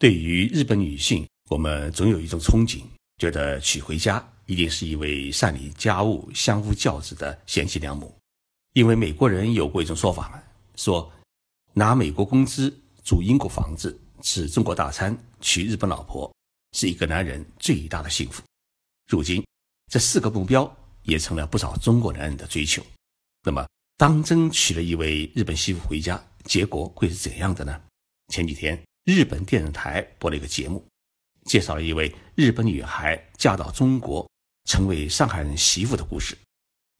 对于日本女性，我们总有一种憧憬，觉得娶回家一定是一位善理家务、相夫教子的贤妻良母。因为美国人有过一种说法，说拿美国工资住英国房子、吃中国大餐、娶日本老婆，是一个男人最大的幸福。如今，这四个目标也成了不少中国男人的追求。那么，当真娶了一位日本媳妇回家，结果会是怎样的呢？前几天。日本电视台播了一个节目，介绍了一位日本女孩嫁到中国，成为上海人媳妇的故事。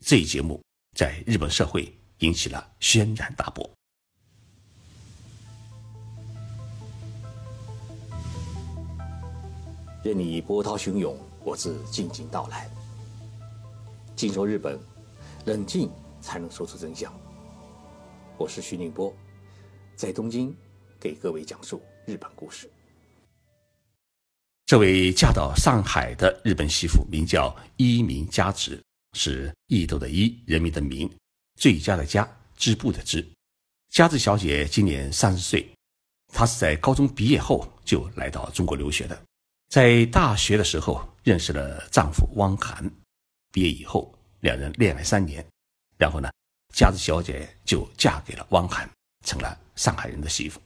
这一节目在日本社会引起了轩然大波。任你波涛汹涌，我自静静到来。静说日本，冷静才能说出真相。我是徐宁波，在东京给各位讲述。日本故事。这位嫁到上海的日本媳妇名叫伊名佳子，是伊豆的伊，人民的民，最佳的佳，织布的织。佳子小姐今年三十岁，她是在高中毕业后就来到中国留学的。在大学的时候认识了丈夫汪涵，毕业以后两人恋爱三年，然后呢，佳子小姐就嫁给了汪涵，成了上海人的媳妇。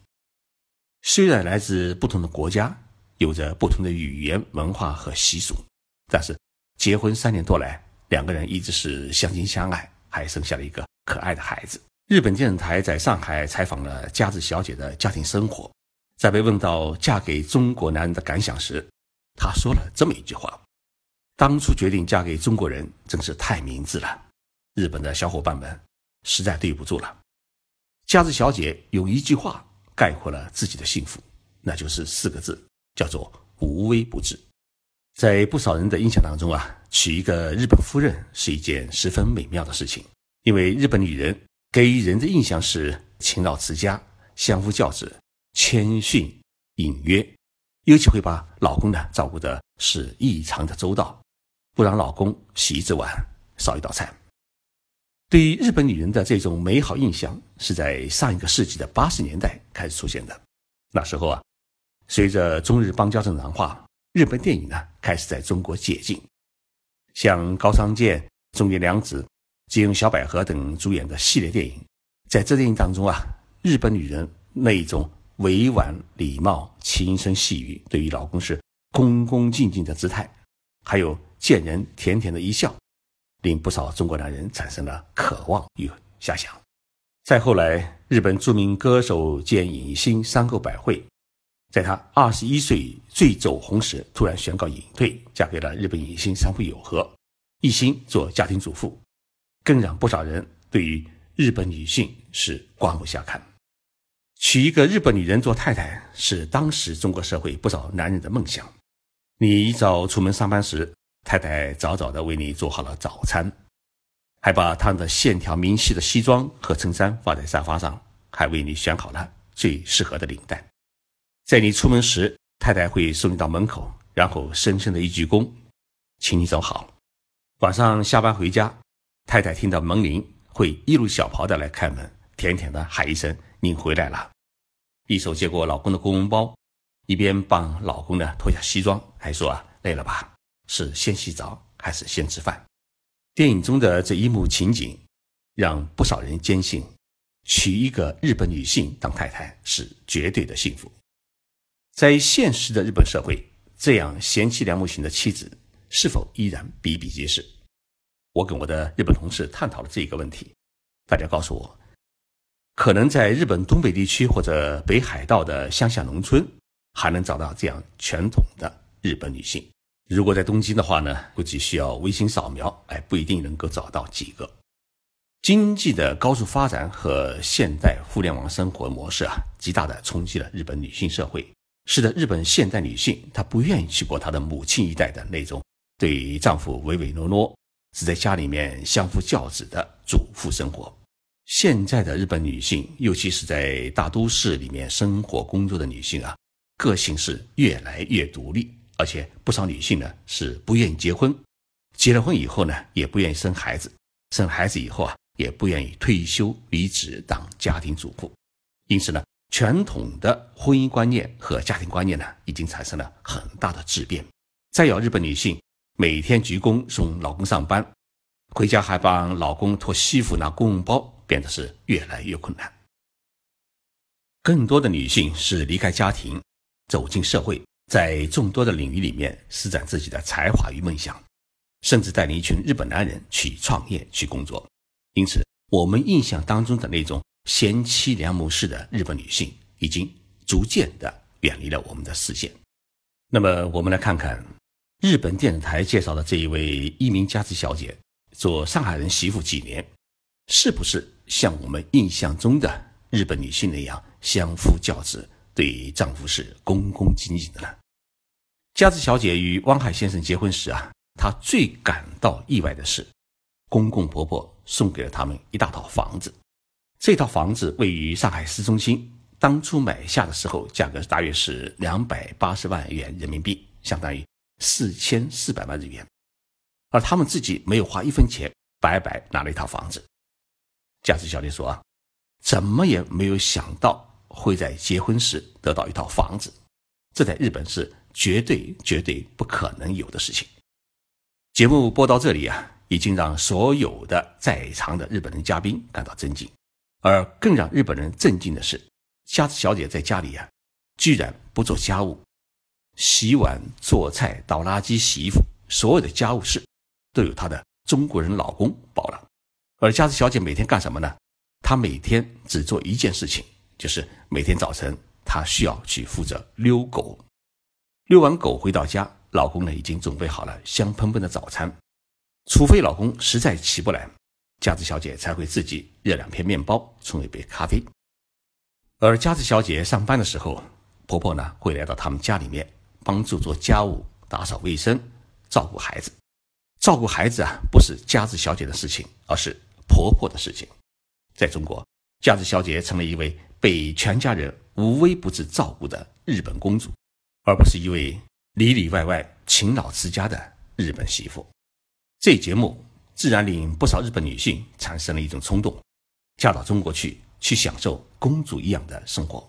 虽然来自不同的国家，有着不同的语言、文化和习俗，但是结婚三年多来，两个人一直是相亲相爱，还生下了一个可爱的孩子。日本电视台在上海采访了佳子小姐的家庭生活，在被问到嫁给中国男人的感想时，她说了这么一句话：“当初决定嫁给中国人，真是太明智了。日本的小伙伴们实在对不住了。”佳子小姐用一句话。概括了自己的幸福，那就是四个字，叫做无微不至。在不少人的印象当中啊，娶一个日本夫人是一件十分美妙的事情，因为日本女人给人的印象是勤劳持家、相夫教子、谦逊隐约，尤其会把老公呢照顾的是异常的周到，不让老公洗一只碗少一道菜。对于日本女人的这种美好印象，是在上一个世纪的八十年代开始出现的。那时候啊，随着中日邦交正常化，日本电影呢开始在中国解禁，像高仓健、中野良子、吉永小百合等主演的系列电影，在这电影当中啊，日本女人那一种委婉礼貌、轻声细语，对于老公是恭恭敬敬的姿态，还有见人甜甜的一笑。令不少中国男人产生了渴望与遐想。再后来，日本著名歌手兼影星山口百惠，在她二十一岁最走红时，突然宣告隐退，嫁给了日本影星山口友和，一心做家庭主妇，更让不少人对于日本女性是刮目相看。娶一个日本女人做太太，是当时中国社会不少男人的梦想。你一早出门上班时，太太早早的为你做好了早餐，还把烫的线条明细的西装和衬衫放在沙发上，还为你选好了最适合的领带。在你出门时，太太会送你到门口，然后深深的一鞠躬，请你走好。晚上下班回家，太太听到门铃，会一路小跑的来开门，甜甜的喊一声“您回来了”，一手接过老公的公文包，一边帮老公呢脱下西装，还说啊累了吧。是先洗澡还是先吃饭？电影中的这一幕情景，让不少人坚信，娶一个日本女性当太太是绝对的幸福。在现实的日本社会，这样贤妻良母型的妻子是否依然比比皆是？我跟我的日本同事探讨了这一个问题，大家告诉我，可能在日本东北地区或者北海道的乡下农村，还能找到这样传统的日本女性。如果在东京的话呢，估计需要微信扫描，哎，不一定能够找到几个。经济的高速发展和现代互联网生活模式啊，极大的冲击了日本女性社会，使得日本现代女性她不愿意去过她的母亲一代的那种对丈夫唯唯诺诺，只在家里面相夫教子的主妇生活。现在的日本女性，尤其是在大都市里面生活工作的女性啊，个性是越来越独立。而且不少女性呢是不愿意结婚，结了婚以后呢也不愿意生孩子，生孩子以后啊也不愿意退休离职当家庭主妇，因此呢传统的婚姻观念和家庭观念呢，已经产生了很大的质变。再有，日本女性每天鞠躬送老公上班，回家还帮老公脱西服拿公文包，变得是越来越困难。更多的女性是离开家庭，走进社会，在众多的领域里面施展自己的才华与梦想，甚至带领一群日本男人去创业、去工作。因此，我们印象当中的那种。贤妻良母式的日本女性已经逐渐的远离了我们的视线。那么，我们来看看日本电视台介绍的这一位一名佳子小姐，做上海人媳妇几年，是不是像我们印象中的日本女性那样相夫教子，对丈夫是恭恭敬敬的呢？佳子小姐与汪海先生结婚时啊，她最感到意外的是，公公婆婆送给了他们一大套房子。这套房子位于上海市中心，当初买下的时候价格大约是两百八十万元人民币，相当于四千四百万日元，而他们自己没有花一分钱，白白拿了一套房子。佳子小姐说啊，怎么也没有想到会在结婚时得到一套房子，这在日本是绝对绝对不可能有的事情。节目播到这里啊，已经让所有的在场的日本人嘉宾感到震惊。而更让日本人震惊的是，佳子小姐在家里呀，居然不做家务，洗碗、做菜、倒垃圾、洗衣服，所有的家务事都有她的中国人老公包了。而佳子小姐每天干什么呢？她每天只做一件事情，就是每天早晨她需要去负责遛狗。遛完狗回到家，老公呢已经准备好了香喷喷的早餐，除非老公实在起不来。佳子小姐才会自己热两片面包，冲一杯咖啡。而佳子小姐上班的时候，婆婆呢会来到他们家里面帮助做家务、打扫卫生、照顾孩子。照顾孩子啊，不是佳子小姐的事情，而是婆婆的事情。在中国，佳子小姐成了一位被全家人无微不至照顾的日本公主，而不是一位里里外外勤劳持家的日本媳妇。这节目。自然令不少日本女性产生了一种冲动，嫁到中国去，去享受公主一样的生活。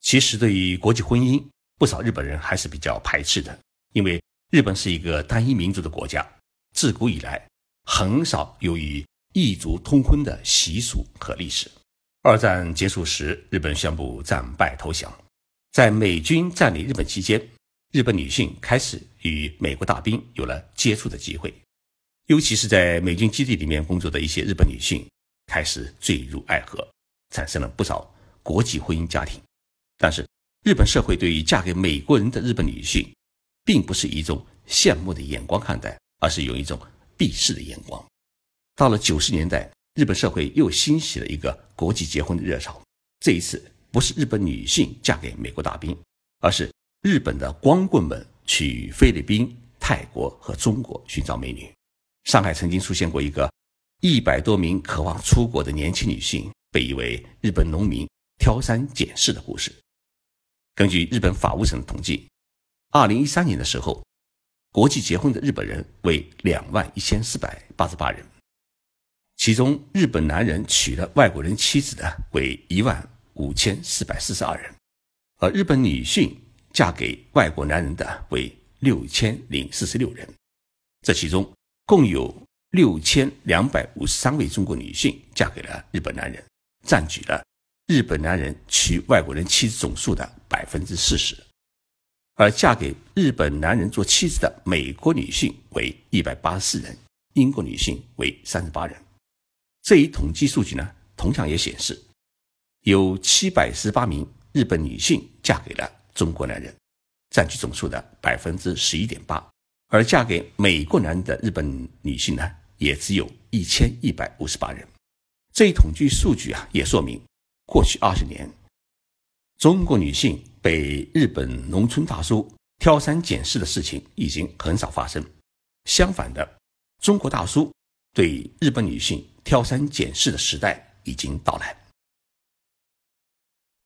其实，对于国际婚姻，不少日本人还是比较排斥的，因为日本是一个单一民族的国家，自古以来很少有与异族通婚的习俗和历史。二战结束时，日本宣布战败投降，在美军占领日本期间，日本女性开始与美国大兵有了接触的机会。尤其是在美军基地里面工作的一些日本女性，开始坠入爱河，产生了不少国际婚姻家庭。但是，日本社会对于嫁给美国人的日本女性，并不是一种羡慕的眼光看待，而是用一种鄙视的眼光。到了九十年代，日本社会又兴起了一个国际结婚的热潮。这一次，不是日本女性嫁给美国大兵，而是日本的光棍们去菲律宾、泰国和中国寻找美女。上海曾经出现过一个一百多名渴望出国的年轻女性被一位日本农民挑三拣四的故事。根据日本法务省的统计，二零一三年的时候，国际结婚的日本人为两万一千四百八十八人，其中日本男人娶了外国人妻子的为一万五千四百四十二人，而日本女性嫁给外国男人的为六千零四十六人，这其中。共有六千两百五十三位中国女性嫁给了日本男人，占据了日本男人娶外国人妻子总数的百分之四十，而嫁给日本男人做妻子的美国女性为一百八十四人，英国女性为三十八人。这一统计数据呢，同样也显示，有七百十八名日本女性嫁给了中国男人，占据总数的百分之十一点八。而嫁给美国男人的日本女性呢，也只有一千一百五十八人。这一统计数据啊，也说明过去二十年，中国女性被日本农村大叔挑三拣四的事情已经很少发生。相反的，中国大叔对日本女性挑三拣四的时代已经到来。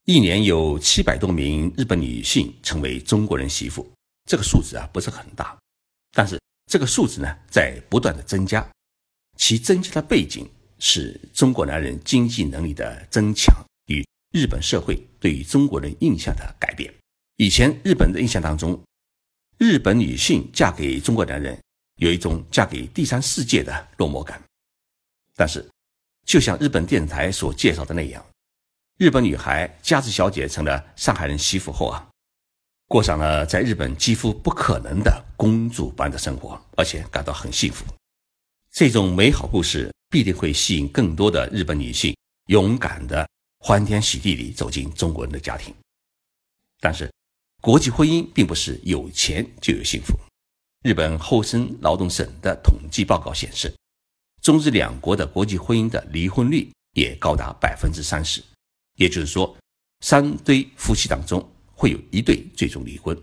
一年有七百多名日本女性成为中国人媳妇，这个数字啊，不是很大。但是这个数字呢，在不断的增加，其增加的背景是中国男人经济能力的增强与日本社会对于中国人印象的改变。以前日本的印象当中，日本女性嫁给中国男人有一种嫁给第三世界的落寞感。但是，就像日本电视台所介绍的那样，日本女孩佳子小姐成了上海人媳妇后啊，过上了在日本几乎不可能的公主般的生活，而且感到很幸福。这种美好故事必定会吸引更多的日本女性勇敢的欢天喜地里走进中国人的家庭。但是，国际婚姻并不是有钱就有幸福。日本厚生劳动省的统计报告显示，中日两国的国际婚姻的离婚率也高达百分之三十。也就是说，三对夫妻当中会有一对最终离婚，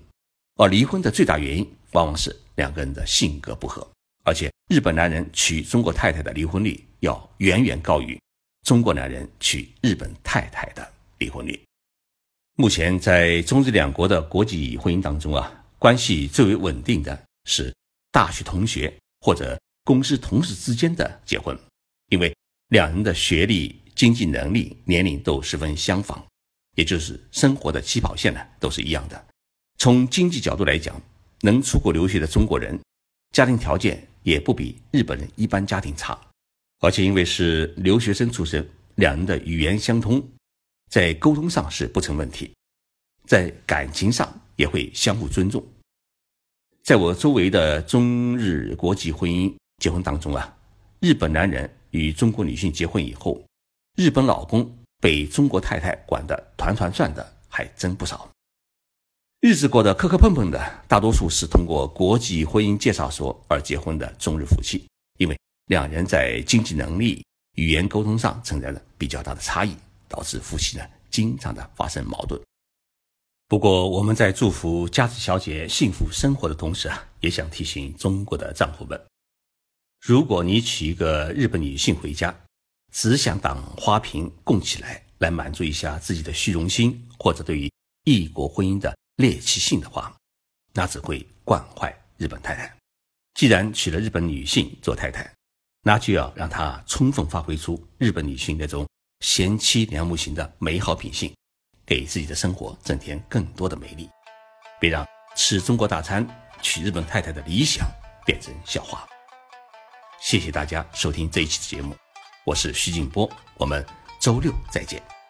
而离婚的最大原因往往是两个人的性格不合。而且，日本男人娶中国太太的离婚率要远远高于中国男人娶日本太太的离婚率。目前，在中日两国的国际婚姻当中啊，关系最为稳定的是大学同学或者公司同事之间的结婚，因为两人的学历。经济能力、年龄都十分相仿，也就是生活的起跑线呢都是一样的。从经济角度来讲，能出国留学的中国人，家庭条件也不比日本人一般家庭差。而且因为是留学生出身，两人的语言相通，在沟通上是不成问题，在感情上也会相互尊重。在我周围的中日国际婚姻结婚当中啊，日本男人与中国女性结婚以后。日本老公被中国太太管得团团转的还真不少，日子过得磕磕碰碰的，大多数是通过国际婚姻介绍所而结婚的中日夫妻，因为两人在经济能力、语言沟通上存在着比较大的差异，导致夫妻呢经常的发生矛盾。不过，我们在祝福佳子小姐幸福生活的同时啊，也想提醒中国的丈夫们：如果你娶一个日本女性回家，只想当花瓶供起来，来满足一下自己的虚荣心，或者对于异国婚姻的猎奇性的话，那只会惯坏日本太太。既然娶了日本女性做太太，那就要让她充分发挥出日本女性那种贤妻良母型的美好品性，给自己的生活增添更多的美丽。别让吃中国大餐娶日本太太的理想变成笑话。谢谢大家收听这一期的节目。我是徐静波，我们周六再见。